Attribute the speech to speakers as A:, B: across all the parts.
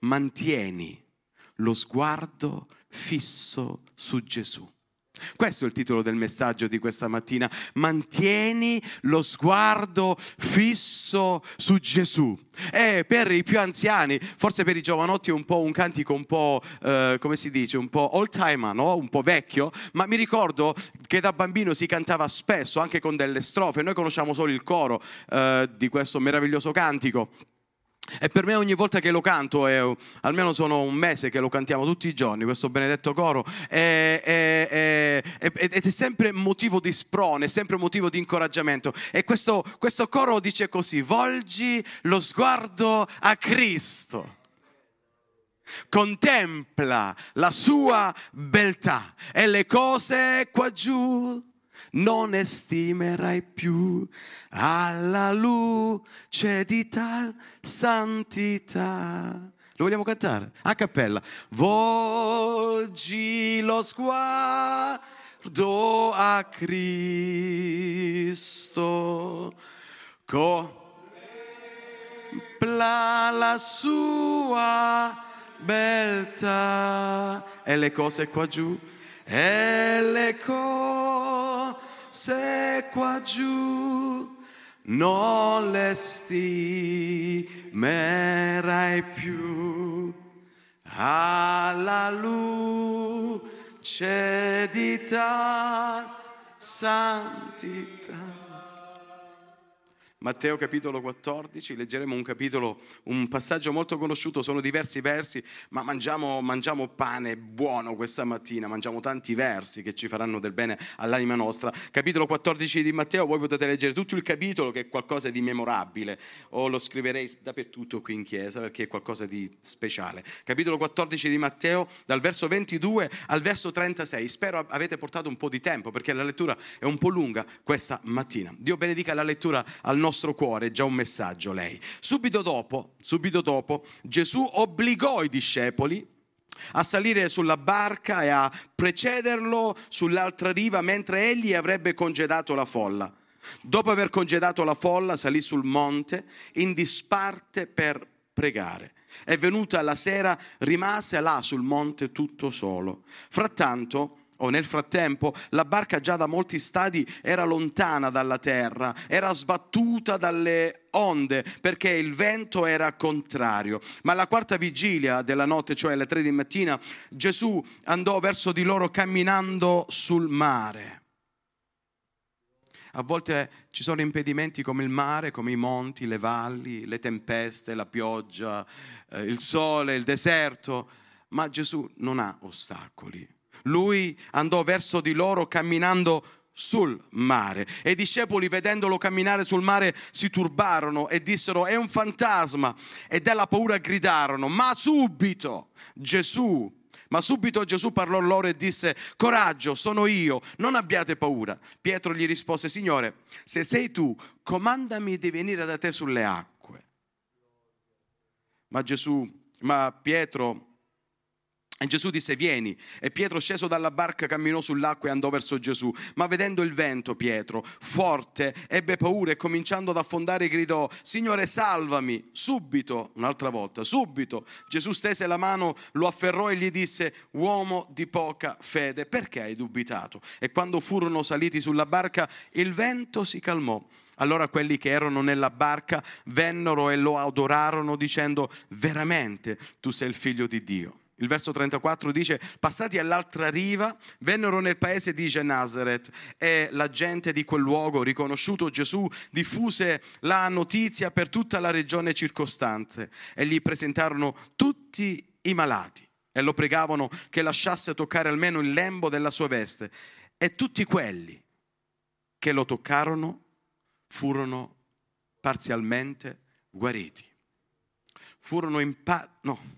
A: mantieni lo sguardo fisso su Gesù. Questo è il titolo del messaggio di questa mattina. Mantieni lo sguardo fisso su Gesù. E per i più anziani, forse per i giovanotti è un po' un cantico un po', eh, come si dice, un po' old timer, no? un po' vecchio, ma mi ricordo che da bambino si cantava spesso, anche con delle strofe. Noi conosciamo solo il coro eh, di questo meraviglioso cantico. E per me ogni volta che lo canto, è, almeno sono un mese che lo cantiamo tutti i giorni, questo benedetto coro, è, è, ed è sempre motivo di sprone, è sempre motivo di incoraggiamento. E questo, questo coro dice così, volgi lo sguardo a Cristo contempla la sua beltà e le cose qua giù non estimerai più alla luce di tal santità. Lo vogliamo cantare? A cappella. Volgi lo sguardo a Cristo. Contempla la sua beltà e le cose qua giù e le cose qua giù non le stimerai più alla luce di tal santità. Matteo capitolo 14, leggeremo un capitolo, un passaggio molto conosciuto, sono diversi versi, ma mangiamo, mangiamo, pane buono questa mattina, mangiamo tanti versi che ci faranno del bene all'anima nostra. Capitolo 14 di Matteo, voi potete leggere tutto il capitolo che è qualcosa di memorabile, o lo scriverei dappertutto qui in chiesa perché è qualcosa di speciale. Capitolo 14 di Matteo, dal verso 22 al verso 36. Spero avete portato un po' di tempo perché la lettura è un po' lunga questa mattina. Dio benedica la lettura al nostro nostro cuore, già un messaggio lei. Subito dopo, subito dopo, Gesù obbligò i discepoli a salire sulla barca e a precederlo sull'altra riva mentre egli avrebbe congedato la folla. Dopo aver congedato la folla, salì sul monte in disparte per pregare. È venuta la sera, rimase là sul monte tutto solo. Frattanto, o nel frattempo la barca già da molti stadi era lontana dalla terra, era sbattuta dalle onde perché il vento era contrario. Ma alla quarta vigilia della notte, cioè alle tre di mattina, Gesù andò verso di loro camminando sul mare. A volte ci sono impedimenti come il mare, come i monti, le valli, le tempeste, la pioggia, eh, il sole, il deserto, ma Gesù non ha ostacoli lui andò verso di loro camminando sul mare. E i discepoli vedendolo camminare sul mare si turbarono e dissero è un fantasma. E dalla paura gridarono ma subito Gesù. Ma subito Gesù parlò loro e disse coraggio sono io non abbiate paura. Pietro gli rispose Signore se sei tu comandami di venire da te sulle acque. Ma Gesù ma Pietro e Gesù disse vieni e Pietro sceso dalla barca camminò sull'acqua e andò verso Gesù. Ma vedendo il vento Pietro, forte, ebbe paura e cominciando ad affondare gridò Signore salvami. Subito, un'altra volta, subito Gesù stese la mano, lo afferrò e gli disse uomo di poca fede, perché hai dubitato? E quando furono saliti sulla barca il vento si calmò. Allora quelli che erano nella barca vennero e lo adorarono dicendo veramente tu sei il figlio di Dio. Il verso 34 dice, passati all'altra riva, vennero nel paese di Genazaret e la gente di quel luogo, riconosciuto Gesù, diffuse la notizia per tutta la regione circostante e gli presentarono tutti i malati e lo pregavano che lasciasse toccare almeno il lembo della sua veste. E tutti quelli che lo toccarono furono parzialmente guariti. Furono in pa- no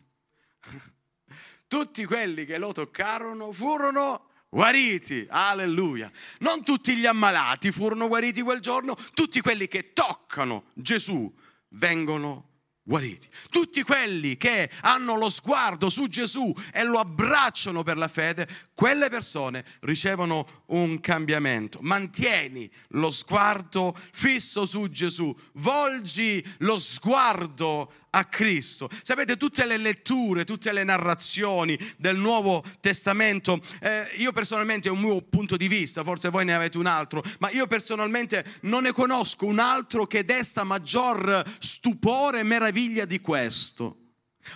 A: tutti quelli che lo toccarono furono guariti, alleluia. Non tutti gli ammalati furono guariti quel giorno, tutti quelli che toccano Gesù vengono guariti. Tutti quelli che hanno lo sguardo su Gesù e lo abbracciano per la fede, quelle persone ricevono un cambiamento. Mantieni lo sguardo fisso su Gesù, volgi lo sguardo a Cristo. Sapete, tutte le letture, tutte le narrazioni del Nuovo Testamento, eh, io personalmente è un mio punto di vista, forse voi ne avete un altro, ma io personalmente non ne conosco un altro che desta maggior stupore e meraviglia di questo.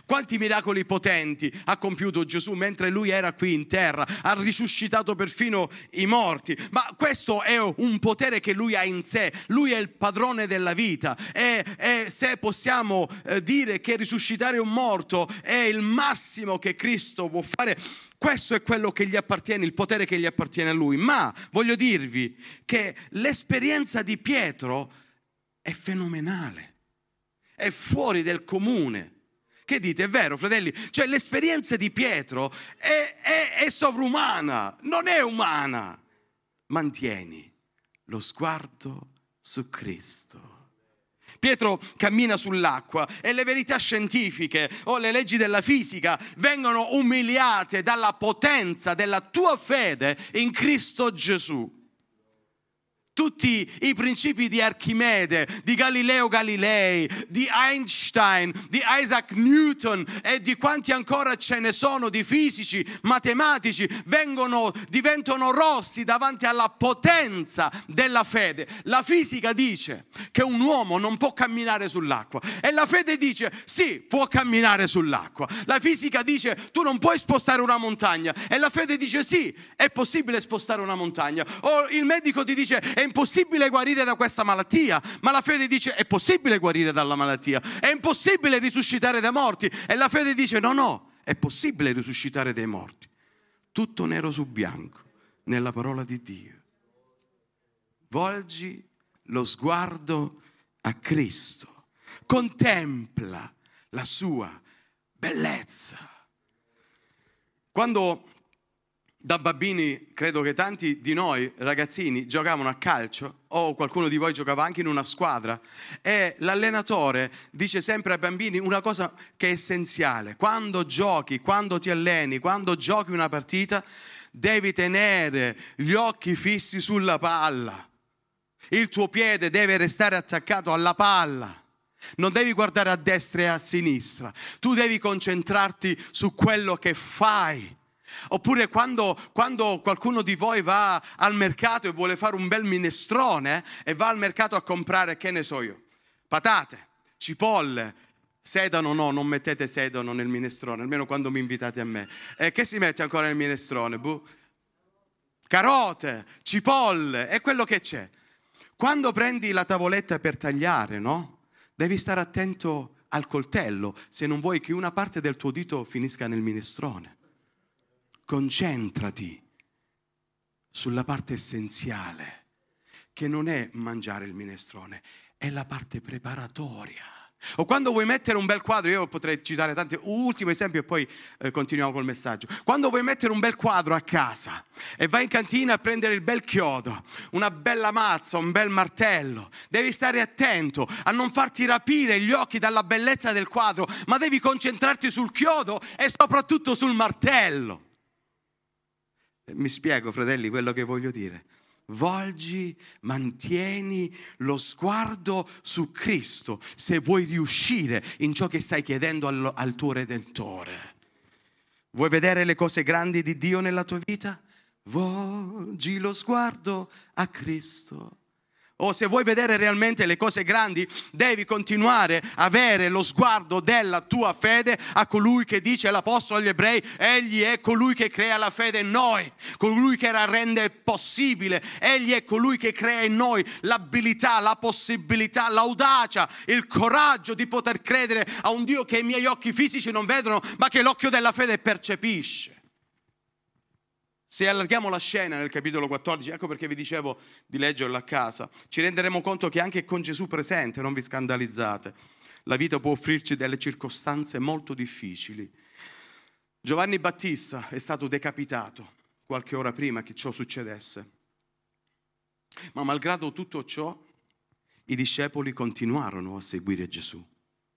A: Quanti miracoli potenti ha compiuto Gesù mentre lui era qui in terra, ha risuscitato perfino i morti, ma questo è un potere che lui ha in sé, lui è il padrone della vita. E, e se possiamo eh, dire che risuscitare un morto è il massimo che Cristo può fare, questo è quello che gli appartiene, il potere che gli appartiene a lui, ma voglio dirvi che l'esperienza di Pietro è fenomenale, è fuori del comune che dite? È vero, fratelli? Cioè l'esperienza di Pietro è, è, è sovrumana, non è umana. Mantieni lo sguardo su Cristo. Pietro cammina sull'acqua e le verità scientifiche o le leggi della fisica vengono umiliate dalla potenza della tua fede in Cristo Gesù tutti i principi di Archimede, di Galileo Galilei, di Einstein, di Isaac Newton e di quanti ancora ce ne sono di fisici, matematici, vengono, diventano rossi davanti alla potenza della fede. La fisica dice che un uomo non può camminare sull'acqua e la fede dice sì, può camminare sull'acqua. La fisica dice tu non puoi spostare una montagna e la fede dice sì, è possibile spostare una montagna. O il medico ti dice è impossibile guarire da questa malattia, ma la fede dice è possibile guarire dalla malattia, è impossibile risuscitare dai morti e la fede dice no, no, è possibile risuscitare dai morti. Tutto nero su bianco nella parola di Dio. Volgi lo sguardo a Cristo, contempla la sua bellezza. Quando da bambini credo che tanti di noi ragazzini giocavano a calcio o qualcuno di voi giocava anche in una squadra. E l'allenatore dice sempre ai bambini una cosa che è essenziale, quando giochi, quando ti alleni, quando giochi una partita devi tenere gli occhi fissi sulla palla, il tuo piede deve restare attaccato alla palla. Non devi guardare a destra e a sinistra, tu devi concentrarti su quello che fai Oppure quando, quando, qualcuno di voi va al mercato e vuole fare un bel minestrone e va al mercato a comprare, che ne so io, patate, cipolle, sedano no, non mettete sedano nel minestrone, almeno quando mi invitate a me. E che si mette ancora nel minestrone? Buh. Carote, cipolle, è quello che c'è. Quando prendi la tavoletta per tagliare, no? Devi stare attento al coltello se non vuoi che una parte del tuo dito finisca nel minestrone concentrati sulla parte essenziale, che non è mangiare il minestrone, è la parte preparatoria. O quando vuoi mettere un bel quadro, io potrei citare tanti, ultimo esempio e poi eh, continuiamo col messaggio. Quando vuoi mettere un bel quadro a casa e vai in cantina a prendere il bel chiodo, una bella mazza, un bel martello, devi stare attento a non farti rapire gli occhi dalla bellezza del quadro, ma devi concentrarti sul chiodo e soprattutto sul martello. Mi spiego, fratelli, quello che voglio dire. Volgi, mantieni lo sguardo su Cristo se vuoi riuscire in ciò che stai chiedendo al, al tuo Redentore. Vuoi vedere le cose grandi di Dio nella tua vita? Volgi lo sguardo a Cristo o se vuoi vedere realmente le cose grandi, devi continuare a avere lo sguardo della tua fede a colui che dice l'Apostolo agli ebrei, egli è colui che crea la fede in noi, colui che la rende possibile, egli è colui che crea in noi l'abilità, la possibilità, l'audacia, il coraggio di poter credere a un Dio che i miei occhi fisici non vedono, ma che l'occhio della fede percepisce. Se allarghiamo la scena nel capitolo 14, ecco perché vi dicevo di leggerlo a casa, ci renderemo conto che anche con Gesù presente, non vi scandalizzate, la vita può offrirci delle circostanze molto difficili. Giovanni Battista è stato decapitato qualche ora prima che ciò succedesse. Ma malgrado tutto ciò, i discepoli continuarono a seguire Gesù.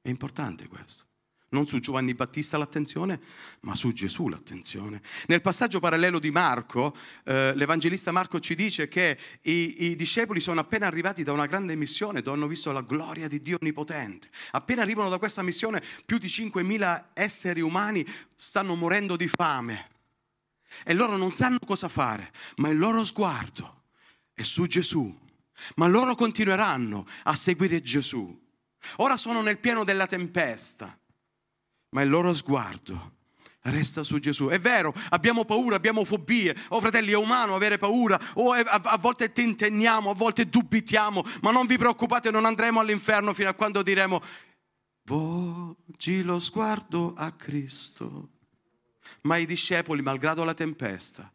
A: È importante questo. Non su Giovanni Battista l'attenzione, ma su Gesù l'attenzione. Nel passaggio parallelo di Marco, eh, l'Evangelista Marco ci dice che i, i, discepoli sono appena arrivati da una grande missione dove hanno visto la gloria di Dio Onnipotente. Appena arrivano da questa missione, più di 5.000 esseri umani stanno morendo di fame e loro non sanno cosa fare, ma il loro sguardo è su Gesù. Ma loro continueranno a seguire Gesù. Ora sono nel pieno della tempesta ma il loro sguardo resta su Gesù. È vero, abbiamo paura, abbiamo fobie. Oh fratelli, è umano avere paura. Oh, a, a volte tentenniamo, a volte dubitiamo, ma non vi preoccupate, non andremo all'inferno fino a quando diremo volgi lo sguardo a Cristo. Ma i discepoli, malgrado la tempesta,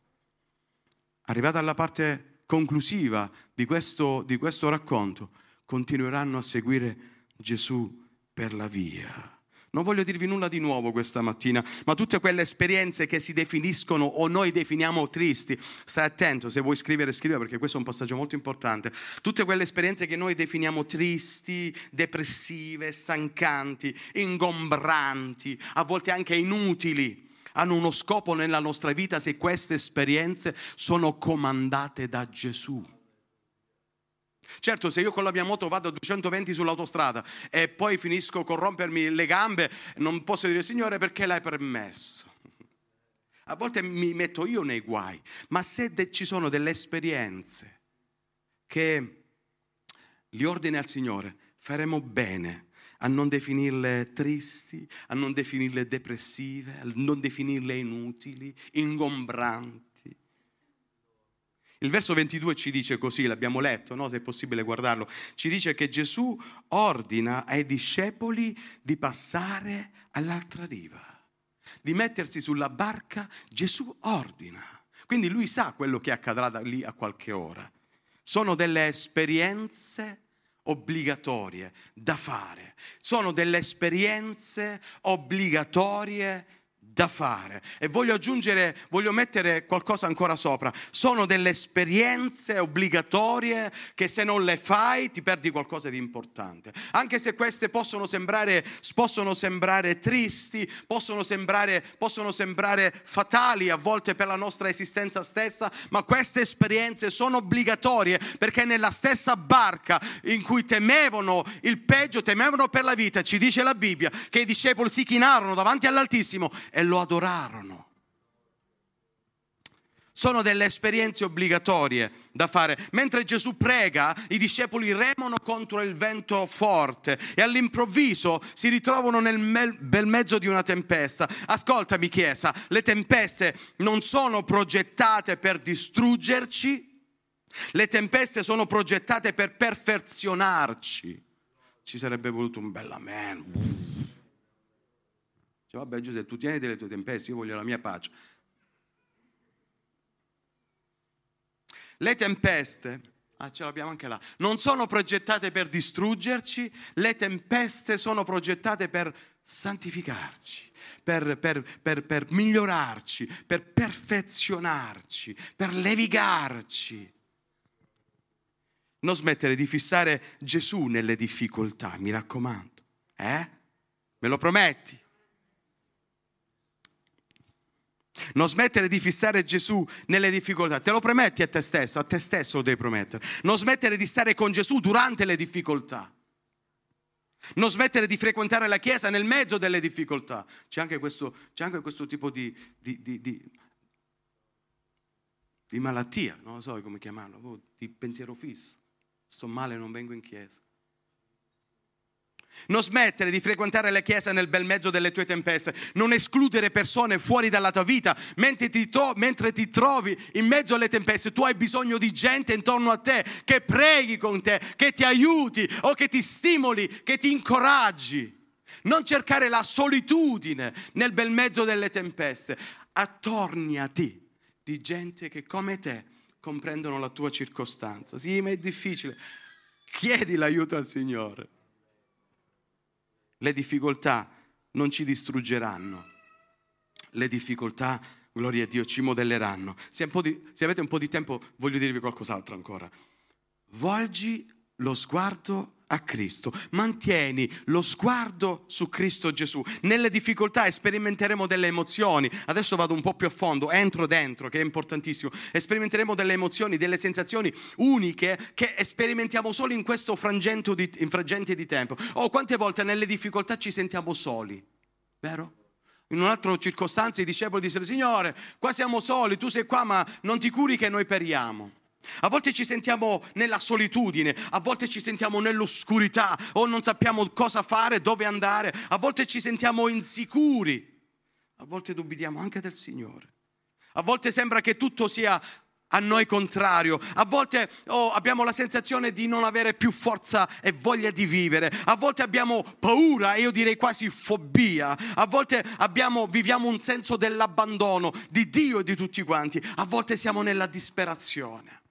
A: arrivata alla parte conclusiva di questo, di questo racconto, continueranno a seguire Gesù per la via. Non voglio dirvi nulla di nuovo questa mattina, ma tutte quelle esperienze che si definiscono o noi definiamo tristi, stai attento, se vuoi scrivere, scrive perché questo è un passaggio molto importante. Tutte quelle esperienze che noi definiamo tristi, depressive, stancanti, ingombranti, a volte anche inutili, hanno uno scopo nella nostra vita se queste esperienze sono comandate da Gesù. Certo, se io con la mia moto vado a 220 sull'autostrada e poi finisco con rompermi le gambe, non posso dire Signore perché l'hai permesso. A volte mi metto io nei guai, ma se ci sono delle esperienze che li ordini al Signore, faremo bene a non definirle tristi, a non definirle depressive, a non definirle inutili, ingombranti il verso 22 ci dice così, l'abbiamo letto, no? se è possibile guardarlo, ci dice che Gesù ordina ai discepoli di passare all'altra riva, di mettersi sulla barca, Gesù ordina. Quindi lui sa quello che accadrà da lì a qualche ora. Sono delle esperienze obbligatorie da fare, sono delle esperienze obbligatorie da fare. E voglio aggiungere, voglio mettere qualcosa ancora sopra. Sono delle esperienze obbligatorie che se non le fai ti perdi qualcosa di importante. Anche se queste possono sembrare, possono sembrare tristi, possono sembrare, possono sembrare fatali a volte per la nostra esistenza stessa, ma queste esperienze sono obbligatorie perché nella stessa barca in cui temevano il peggio, temevano per la vita, ci dice la Bibbia, che i discepoli si chinarono davanti all'Altissimo e lo adorarono. Sono delle esperienze obbligatorie da fare. Mentre Gesù prega, i discepoli remano contro il vento forte e all'improvviso si ritrovano nel bel mezzo di una tempesta. Ascoltami Chiesa, le tempeste non sono progettate per distruggerci, le tempeste sono progettate per perfezionarci. Ci sarebbe voluto un bel amen. Cioè, vabbè Giuseppe, tu tieni delle tue tempeste, io voglio la mia pace. Le tempeste, ah, ce l'abbiamo anche là, non sono progettate per distruggerci, le tempeste sono progettate per santificarci. Per, per, per, per migliorarci, per perfezionarci, per levigarci. Non smettere di fissare Gesù nelle difficoltà, mi raccomando. Eh? Me lo prometti? Non smettere di fissare Gesù nelle difficoltà. Te lo prometti a te stesso, a te stesso lo devi promettere. Non smettere di stare con Gesù durante le difficoltà. Non smettere di frequentare la Chiesa nel mezzo delle difficoltà. C'è anche questo, c'è anche questo tipo di, di, di, di, malattia, non so come chiamarlo, oh, di pensiero fisso. Sto male, non vengo in Chiesa. Non smettere di frequentare la chiesa nel bel mezzo delle tue tempeste, non escludere persone fuori dalla tua vita mentre ti, tro- mentre ti, trovi in mezzo alle tempeste. Tu hai bisogno di gente intorno a te che preghi con te, che ti aiuti o che ti stimoli, che ti incoraggi. Non cercare la solitudine nel bel mezzo delle tempeste. Attorniati di gente che come te comprendono la tua circostanza. Sì, ma è difficile. Chiedi l'aiuto al Signore le difficoltà non ci distruggeranno. Le difficoltà, gloria a Dio, ci modelleranno. Se, di, se avete un po' di tempo, voglio dirvi qualcos'altro ancora. Volgi lo sguardo a Cristo. Mantieni lo sguardo su Cristo Gesù. Nelle difficoltà sperimenteremo delle emozioni. Adesso vado un po' più a fondo, entro dentro, che è importantissimo. Sperimenteremo delle emozioni, delle sensazioni uniche che sperimentiamo solo in questo frangente di, frangente di tempo. Oh, quante volte nelle difficoltà ci sentiamo soli, vero? In un'altra circostanza i discepoli dissero, Signore, qua siamo soli, tu sei qua, ma non ti curi che noi periamo. A volte ci sentiamo nella solitudine, a volte ci sentiamo nell'oscurità o non sappiamo cosa fare, dove andare, a volte ci sentiamo insicuri, a volte dubitiamo anche del Signore. A volte sembra che tutto sia a noi contrario. A volte oh, abbiamo la sensazione di non avere più forza e voglia di vivere. A volte abbiamo paura, io direi quasi fobia. A volte abbiamo, viviamo un senso dell'abbandono di Dio e di tutti quanti. A volte siamo nella disperazione.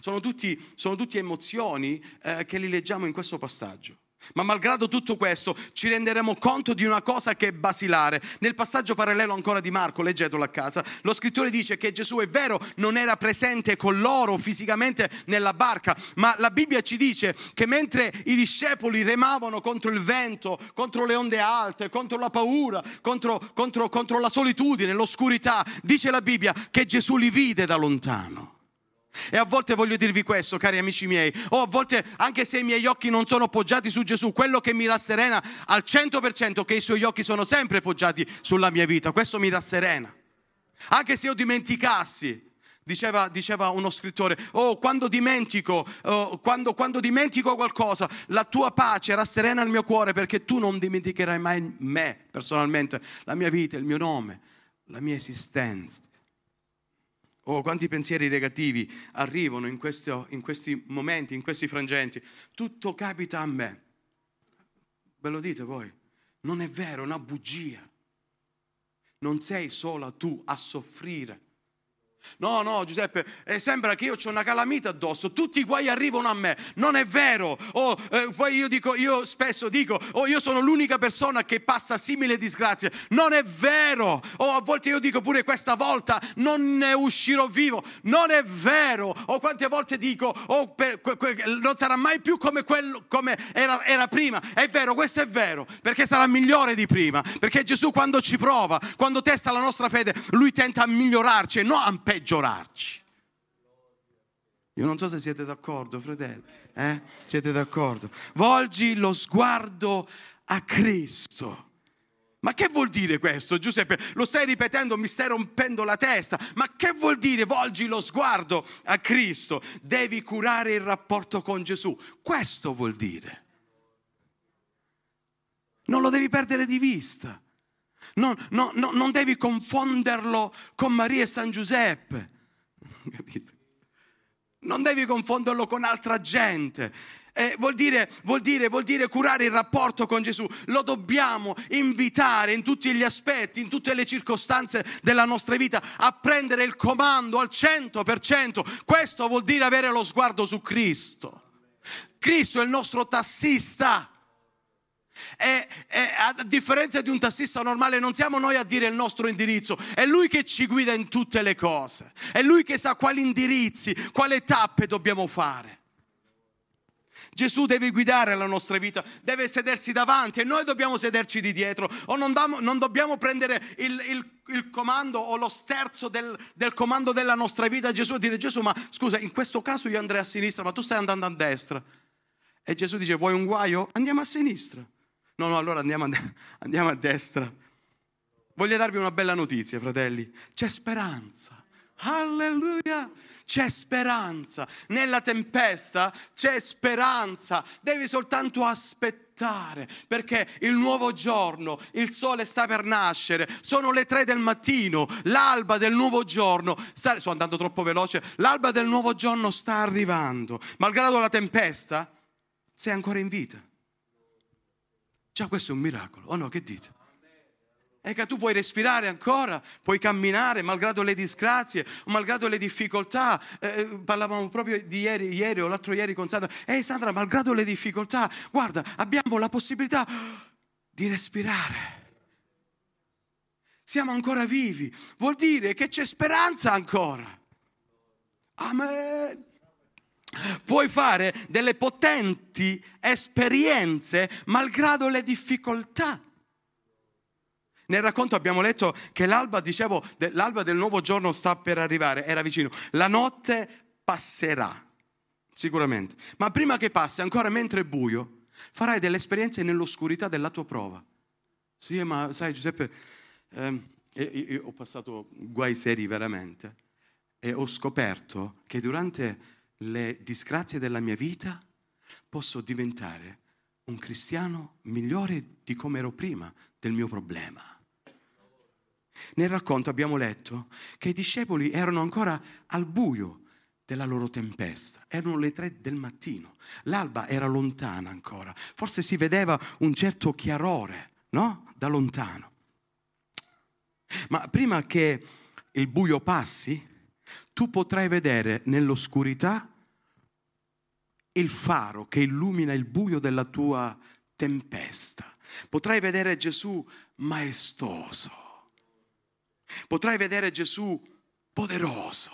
A: Sono tutti, sono tutti emozioni eh, che li leggiamo in questo passaggio. Ma malgrado tutto questo ci renderemo conto di una cosa che è basilare. Nel passaggio parallelo ancora di Marco, leggetelo a casa, lo scrittore dice che Gesù è vero, non era presente con loro fisicamente nella barca, ma la Bibbia ci dice che mentre i discepoli remavano contro il vento, contro le onde alte, contro la paura, contro, contro, contro la solitudine, l'oscurità, dice la Bibbia che Gesù li vide da lontano. E a volte voglio dirvi questo, cari amici miei, o a volte anche se i miei occhi non sono poggiati su Gesù, quello che mi rasserena al 100% è che i suoi occhi sono sempre poggiati sulla mia vita, questo mi rasserena. Anche se io dimenticassi, diceva, diceva uno scrittore, oh quando dimentico, oh, quando, quando dimentico qualcosa, la tua pace rasserena il mio cuore perché tu non dimenticherai mai me personalmente, la mia vita, il mio nome, la mia esistenza Oh, quanti pensieri negativi arrivano in, questo, in questi momenti, in questi frangenti. Tutto capita a me. Ve lo dite voi? Non è vero, è una bugia. Non sei sola tu a soffrire. No, no, Giuseppe, eh, sembra che io ho una calamita addosso, tutti i guai arrivano a me. Non è vero. Oh, eh, poi io dico, io spesso dico, oh, io sono l'unica persona che passa simile disgrazie. Non è vero. Oh, a volte io dico pure questa volta non ne uscirò vivo. Non è vero. O oh, quante volte dico, oh, per, que, que, non sarà mai più come, quello, come era, era prima. È vero, questo è vero, perché sarà migliore di prima. Perché Gesù quando ci prova, quando testa la nostra fede, lui tenta a migliorarci e non a peggiorarci. Io non so se siete d'accordo, fratelli. Eh? Siete d'accordo? Volgi lo sguardo a Cristo. Ma che vuol dire questo, Giuseppe? Lo stai ripetendo, mi stai rompendo la testa. Ma che vuol dire volgi lo sguardo a Cristo? Devi curare il rapporto con Gesù. Questo vuol dire. Non lo devi perdere di vista. Non, no, no, non devi confonderlo con Maria e San Giuseppe. Capito? Non devi confonderlo con altra gente. Eh, vuol, dire, vuol, dire, vuol dire curare il rapporto con Gesù. Lo dobbiamo invitare in tutti gli aspetti, in tutte le circostanze della nostra vita a prendere il comando al 100%. Questo vuol dire avere lo sguardo su Cristo. Cristo è il nostro tassista. E, e, a differenza di un tassista normale non siamo noi a dire il nostro indirizzo, è lui che ci guida in tutte le cose, è lui che sa quali indirizzi, quali tappe dobbiamo fare. Gesù deve guidare la nostra vita, deve sedersi davanti e noi dobbiamo sederci di dietro o non, damo, non dobbiamo prendere il, il, il, comando o lo sterzo del, del, comando della nostra vita Gesù e dire Gesù ma scusa in questo caso io andrei a sinistra ma tu stai andando a destra e Gesù dice vuoi un guaio? Andiamo a sinistra. No, no, allora andiamo a, andiamo a destra. Voglio darvi una bella notizia, fratelli. C'è speranza. Alleluia! C'è speranza. Nella tempesta c'è speranza. Devi soltanto aspettare perché il nuovo giorno, il sole sta per nascere. Sono le tre del mattino, l'alba del nuovo giorno. Sto andando troppo veloce. L'alba del nuovo giorno sta arrivando. Malgrado la tempesta, sei ancora in vita. Già questo è un miracolo, o no? Che dite? È che tu puoi respirare ancora, puoi camminare malgrado le disgrazie, malgrado le difficoltà. Eh, parlavamo proprio di ieri, ieri o l'altro ieri con Sandra. Ehi Sandra, malgrado le difficoltà, guarda, abbiamo la possibilità di respirare. Siamo ancora vivi, vuol dire che c'è speranza ancora. Amen. Puoi fare delle potenti esperienze malgrado le difficoltà. Nel racconto abbiamo letto che l'alba, dicevo, l'alba del nuovo giorno sta per arrivare, era vicino. La notte passerà, sicuramente. Ma prima che passi, ancora mentre è buio, farai delle esperienze nell'oscurità della tua prova. Sì, ma sai Giuseppe, ehm, io ho passato guai seri veramente e ho scoperto che durante le disgrazie della mia vita posso diventare un cristiano migliore di come ero prima del mio problema. Nel racconto abbiamo letto che i discepoli erano ancora al buio della loro tempesta, erano le tre del mattino, l'alba era lontana ancora, forse si vedeva un certo chiarore, no? Da lontano. Ma prima che il buio passi, tu potrai vedere nell'oscurità il faro che illumina il buio della tua tempesta. Potrai vedere Gesù maestoso. Potrai vedere Gesù poderoso.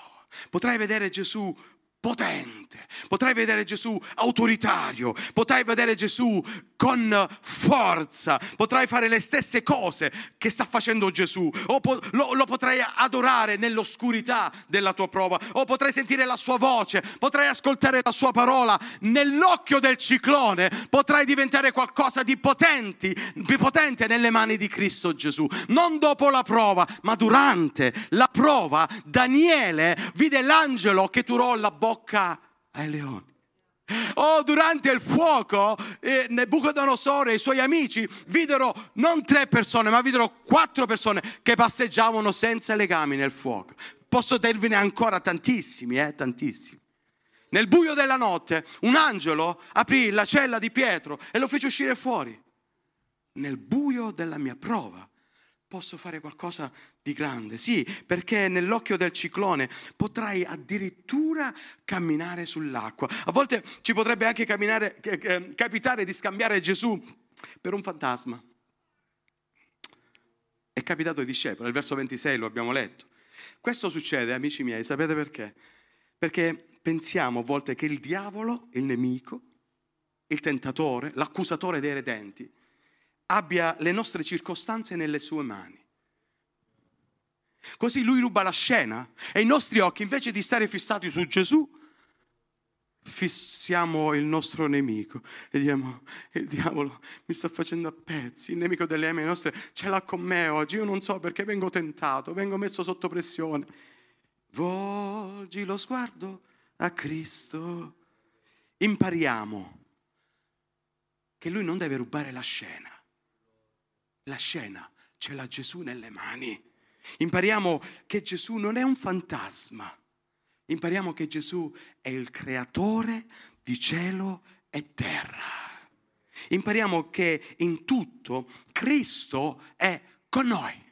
A: Potrai vedere Gesù potente, potrai vedere Gesù autoritario, potrai vedere Gesù con forza, potrai fare le stesse cose che sta facendo Gesù, o po- lo, lo potrai adorare nell'oscurità della tua prova, o potrai sentire la sua voce, potrai ascoltare la sua parola, nell'occhio del ciclone potrai diventare qualcosa di potenti, di potente nelle mani di Cristo Gesù, non dopo la prova, ma durante la prova Daniele vide l'angelo che turò la bocca bocca ai leoni. Oh, durante il fuoco, eh, Nebuchadnezzar e i suoi amici videro non tre persone, ma videro quattro persone che passeggiavano senza legami nel fuoco. Posso dirvene ancora tantissimi, eh, tantissimi. Nel buio della notte, un angelo aprì la cella di Pietro e lo fece uscire fuori. Nel buio della mia prova, posso fare qualcosa di grande. Sì, perché nell'occhio del ciclone potrai addirittura camminare sull'acqua. A volte ci potrebbe anche capitare di scambiare Gesù per un fantasma. È capitato ai discepoli, nel verso 26 lo abbiamo letto. Questo succede, amici miei, sapete perché? Perché pensiamo a volte che il diavolo, il nemico, il tentatore, l'accusatore dei redenti, abbia le nostre circostanze nelle sue mani. Così lui ruba la scena e i nostri occhi, invece di stare fissati su Gesù, fissiamo il nostro nemico e diciamo il diavolo mi sta facendo a pezzi, il nemico delle anime nostre ce l'ha con me oggi, io non so perché vengo tentato, vengo messo sotto pressione. Volgi lo sguardo a Cristo. Impariamo che lui non deve rubare la scena la scena ce l'ha Gesù nelle mani. Impariamo che Gesù non è un fantasma. Impariamo che Gesù è il creatore di cielo e terra. Impariamo che in tutto Cristo è con noi.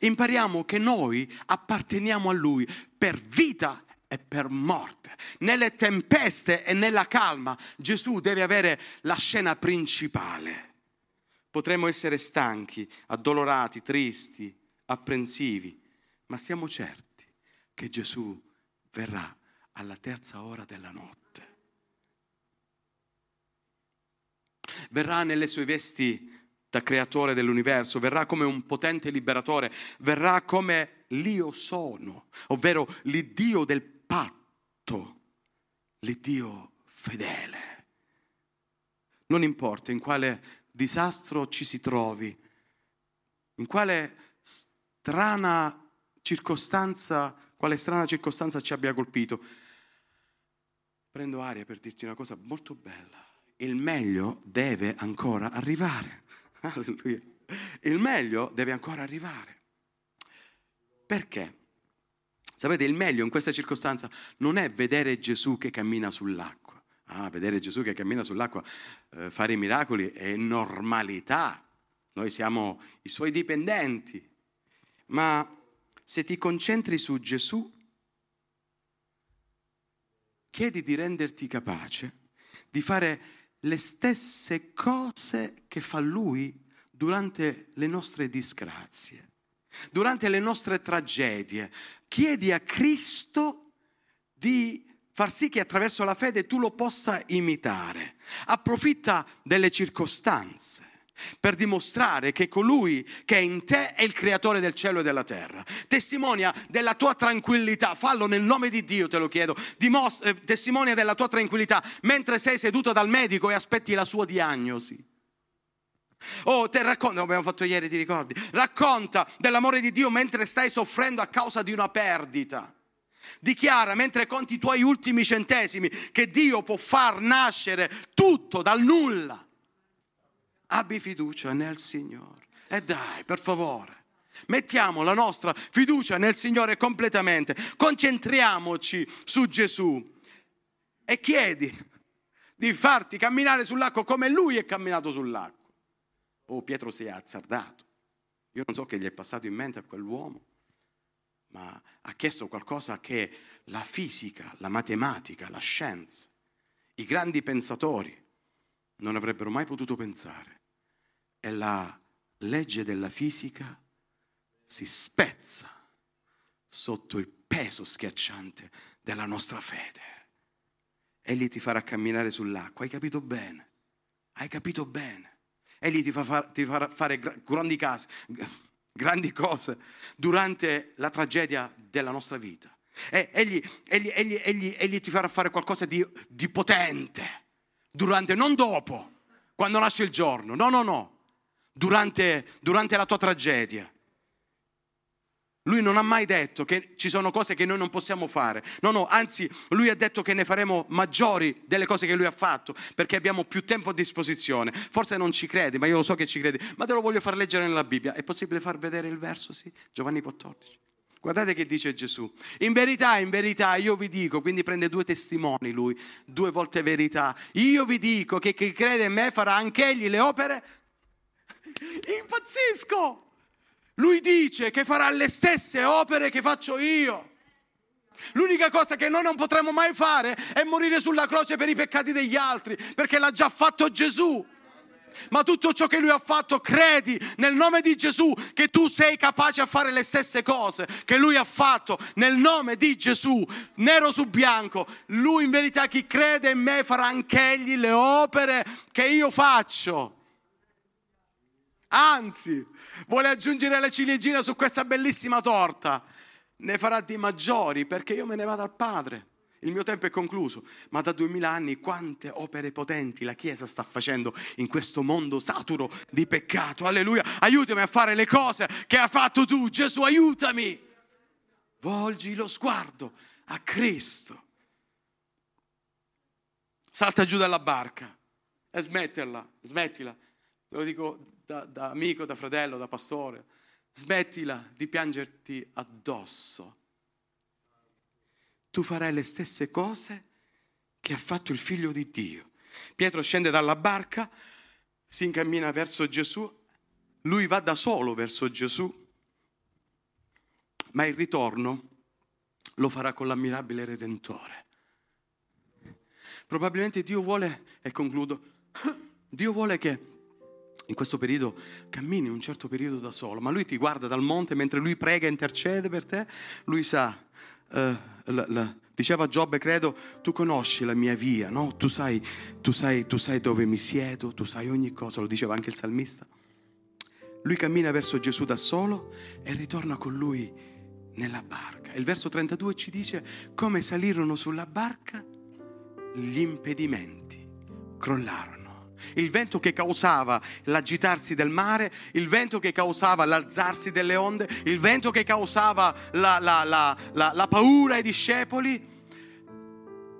A: Impariamo che noi apparteniamo a Lui per vita e per morte. Nelle tempeste e nella calma Gesù deve avere la scena principale. Potremmo essere stanchi, addolorati, tristi, apprensivi, ma siamo certi che Gesù verrà alla terza ora della notte. Verrà nelle sue vesti da creatore dell'universo, verrà come un potente liberatore, verrà come l'io sono, ovvero l'Iddio del patto, l'Iddio fedele. Non importa in quale disastro ci si trovi, in quale strana circostanza, quale strana circostanza ci abbia colpito. Prendo aria per dirti una cosa molto bella. Il meglio deve ancora arrivare. Alleluia. Il meglio deve ancora arrivare. Perché? Sapete, il meglio in questa circostanza non è vedere Gesù che cammina sull'acqua Ah, vedere Gesù che cammina sull'acqua, eh, fare i miracoli è normalità. Noi siamo i suoi dipendenti. Ma se ti concentri su Gesù, chiedi di renderti capace di fare le stesse cose che fa Lui durante le nostre disgrazie, durante le nostre tragedie. Chiedi a Cristo di far sì che attraverso la fede tu lo possa imitare. Approfitta delle circostanze per dimostrare che colui che è in te è il creatore del cielo e della terra. Testimonia della tua tranquillità, fallo nel nome di Dio, te lo chiedo. Dimos- eh, testimonia della tua tranquillità mentre sei seduto dal medico e aspetti la sua diagnosi. Oh, te racconta, abbiamo fatto ieri, ti ricordi? Racconta dell'amore di Dio mentre stai soffrendo a causa di una perdita. Dichiara mentre conti i tuoi ultimi centesimi che Dio può far nascere tutto dal nulla. Abbi fiducia nel Signore. E dai, per favore. Mettiamo la nostra fiducia nel Signore completamente. Concentriamoci su Gesù e chiedi di farti camminare sull'acqua come Lui è camminato sull'acqua. Oh, Pietro si è azzardato. Io non so che gli è passato in mente a quell'uomo, ma ha chiesto qualcosa che la fisica, la matematica, la scienza, i grandi pensatori non avrebbero mai potuto pensare. E la legge della fisica si spezza sotto il peso schiacciante della nostra fede. Egli ti farà camminare sull'acqua. Hai capito bene? Hai capito bene? Egli ti, fa ti farà fare grandi, case, grandi cose durante la tragedia della nostra vita. Egli, egli, egli, egli, ti farà fare qualcosa di, di potente durante, non dopo, quando nasce il giorno, no, no, no, durante, durante la tua tragedia. Lui non ha mai detto che ci sono cose che noi non possiamo fare. No, no, anzi, lui ha detto che ne faremo maggiori delle cose che lui ha fatto, perché abbiamo più tempo a disposizione. Forse non ci credi, ma io lo so che ci credi. Ma te lo voglio far leggere nella Bibbia. È possibile far vedere il verso, sì? Giovanni 14. Guardate che dice Gesù. In verità, in verità, io vi dico, quindi prende due testimoni lui, due volte verità. Io vi dico che chi crede in me farà anch'egli le opere. Impazzisco! Lui dice che farà le stesse opere che faccio io. L'unica cosa che noi non potremo mai fare è morire sulla croce per i peccati degli altri, perché l'ha già fatto Gesù. Ma tutto ciò che lui ha fatto, credi nel nome di Gesù che tu sei capace a fare le stesse cose che lui ha fatto nel nome di Gesù, nero su bianco. Lui in verità chi crede in me farà anch'egli le opere che io faccio. Anzi, vuole aggiungere la ciliegina su questa bellissima torta. Ne farà di maggiori perché io me ne vado al Padre. Il mio tempo è concluso, ma da duemila anni quante opere potenti la Chiesa sta facendo in questo mondo saturo di peccato. Alleluia, aiutami a fare le cose che hai fatto tu. Gesù, aiutami. Volgi lo sguardo a Cristo. Salta giù dalla barca e smettila, smettila. Te lo dico da, da amico, da fratello, da pastore, smettila di piangerti addosso. Tu farai le stesse cose che ha fatto il figlio di Dio. Pietro scende dalla barca, si incammina verso Gesù, lui va da solo verso Gesù, ma il ritorno lo farà con l'ammirabile Redentore. Probabilmente Dio vuole, e concludo, Dio vuole che in questo periodo cammini un certo periodo da solo, ma lui ti guarda dal monte mentre lui prega e intercede per te, lui sa, uh, la, la, diceva Giobbe, credo, tu conosci la mia via, no? tu, sai, tu, sai, tu sai dove mi siedo, tu sai ogni cosa, lo diceva anche il salmista. Lui cammina verso Gesù da solo e ritorna con lui nella barca. Il verso 32 ci dice come salirono sulla barca gli impedimenti crollarono il vento che causava l'agitarsi del mare, il vento che causava l'alzarsi delle onde, il vento che causava la, la, la, la paura ai discepoli,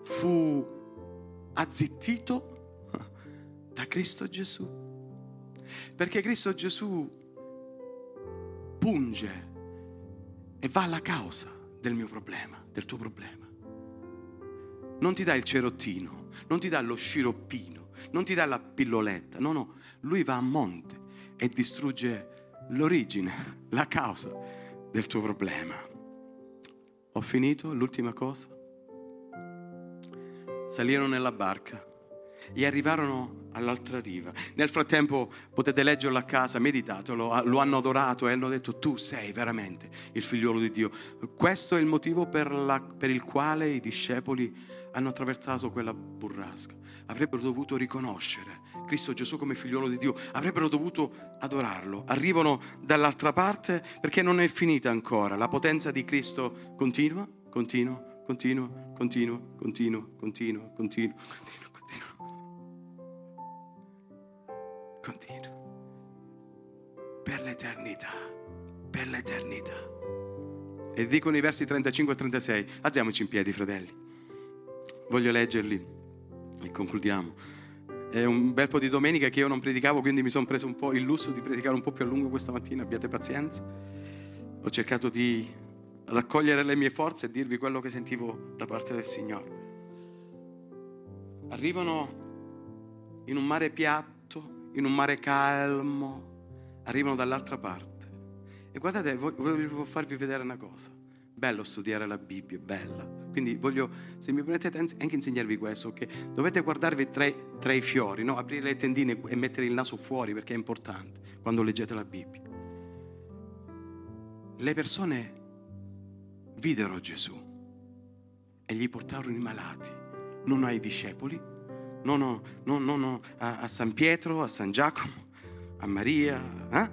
A: fu azzittito da Cristo Gesù. Perché Cristo Gesù punge e va alla causa del mio problema, del tuo problema. Non ti dà il cerottino, non ti dà lo sciroppino non ti dà la pilloletta, no, no, lui va a monte e distrugge l'origine, la causa del tuo problema. Ho finito, l'ultima cosa. Salirono nella barca e arrivarono all'altra riva. Nel frattempo potete leggerlo a casa, meditatelo, lo hanno adorato e hanno detto tu sei veramente il figliolo di Dio. Questo è il motivo per, la, per il quale i discepoli hanno attraversato quella burrasca. Avrebbero dovuto riconoscere Cristo Gesù come figliolo di Dio, avrebbero dovuto adorarlo. Arrivano dall'altra parte perché non è finita ancora. La potenza di Cristo continua, continua, continua, continua, continua, continua, continua, continua. Continua. Per l'eternità, per l'eternità. E dicono i versi 35 e 36. Alziamoci in piedi, fratelli. Voglio leggerli e concludiamo. È un bel po' di domenica che io non predicavo, quindi mi sono preso un po' il lusso di predicare un po' più a lungo questa mattina. Abbiate pazienza. Ho cercato di raccogliere le mie forze e dirvi quello che sentivo da parte del Signore. Arrivano in un mare piatto, in un mare calmo, arrivano dall'altra parte. E guardate, voglio farvi vedere una cosa. Bello studiare la Bibbia, è bella. Quindi voglio, se mi permettete, anche insegnarvi questo, che dovete guardarvi tra, tra i fiori, no? aprire le tendine e mettere il naso fuori perché è importante quando leggete la Bibbia. Le persone videro Gesù e gli portarono i malati, non ai discepoli, non, non, non a, a, San Pietro, a San Giacomo, a Maria. Eh?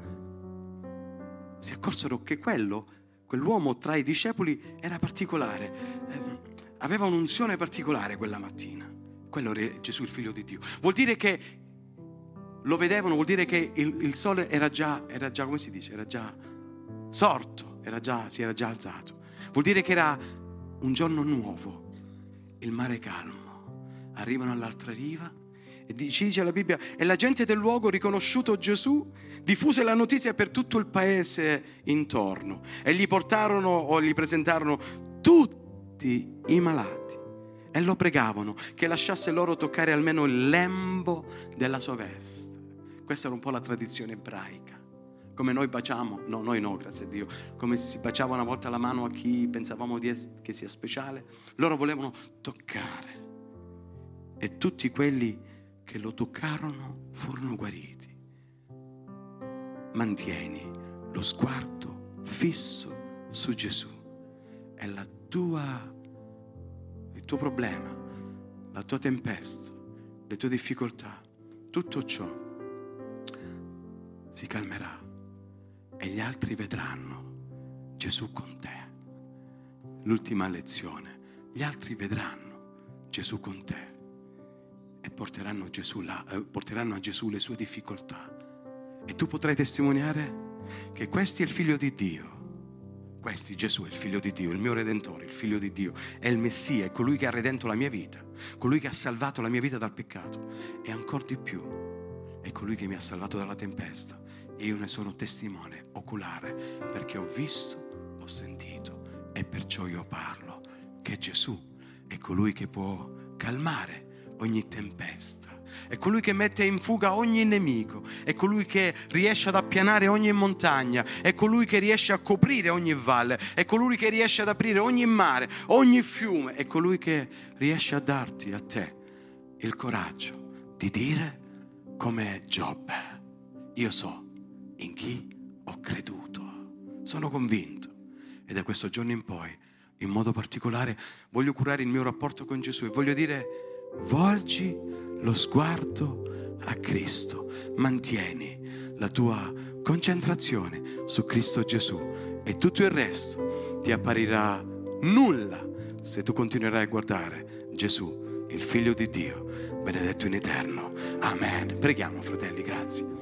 A: Si accorsero che quello quell'uomo tra i discepoli era particolare, eh, aveva un'unzione particolare quella mattina. Quello era Gesù il figlio di Dio. Vuol dire che lo vedevano, vuol dire che il, il sole era già, era già, come si dice, era già sorto, era già, si era già alzato. Vuol dire che era un giorno nuovo, il mare calmo. Arrivano all'altra riva e ci dice la Bibbia, e la gente del luogo, riconosciuto Gesù, diffuse la notizia per tutto il paese intorno e gli portarono o gli presentarono tutti i malati e lo pregavano che lasciasse loro toccare almeno il lembo della sua veste. Questa era un po' la tradizione ebraica. Come noi baciamo, no, noi no, grazie a Dio, come si baciava una volta la mano a chi pensavamo che sia speciale, loro volevano toccare. E tutti quelli che lo toccarono furono guariti. Mantieni lo sguardo fisso su Gesù. È la tua, il tuo problema, la tua tempesta, le tue difficoltà, tutto ciò si calmerà e gli altri vedranno Gesù con te. L'ultima lezione, gli altri vedranno Gesù con te e porteranno, Gesù là, eh, porteranno a Gesù le sue difficoltà. E tu potrai testimoniare che questo è il figlio di Dio. Questi Gesù è il figlio di Dio, il mio redentore, il figlio di Dio, è il Messia, è colui che ha redento la mia vita, colui che ha salvato la mia vita dal peccato e ancora di più è colui che mi ha salvato dalla tempesta e io ne sono testimone oculare perché ho visto, ho sentito e perciò io parlo che Gesù è colui che può calmare ogni tempesta. È colui che mette in fuga ogni nemico, è colui che riesce ad appianare ogni montagna, è colui che riesce a coprire ogni valle, è colui che riesce ad aprire ogni mare, ogni fiume, è colui che riesce a darti a te il coraggio di dire come Giobbe, io so in chi ho creduto, sono convinto e da questo giorno in poi, in modo particolare, voglio curare il mio rapporto con Gesù e voglio dire volgi lo sguardo a Cristo, mantieni la tua concentrazione su Cristo Gesù e tutto il resto ti apparirà nulla se tu continuerai a guardare Gesù, il figlio di Dio, benedetto in eterno. Amen. Preghiamo, fratelli, grazie.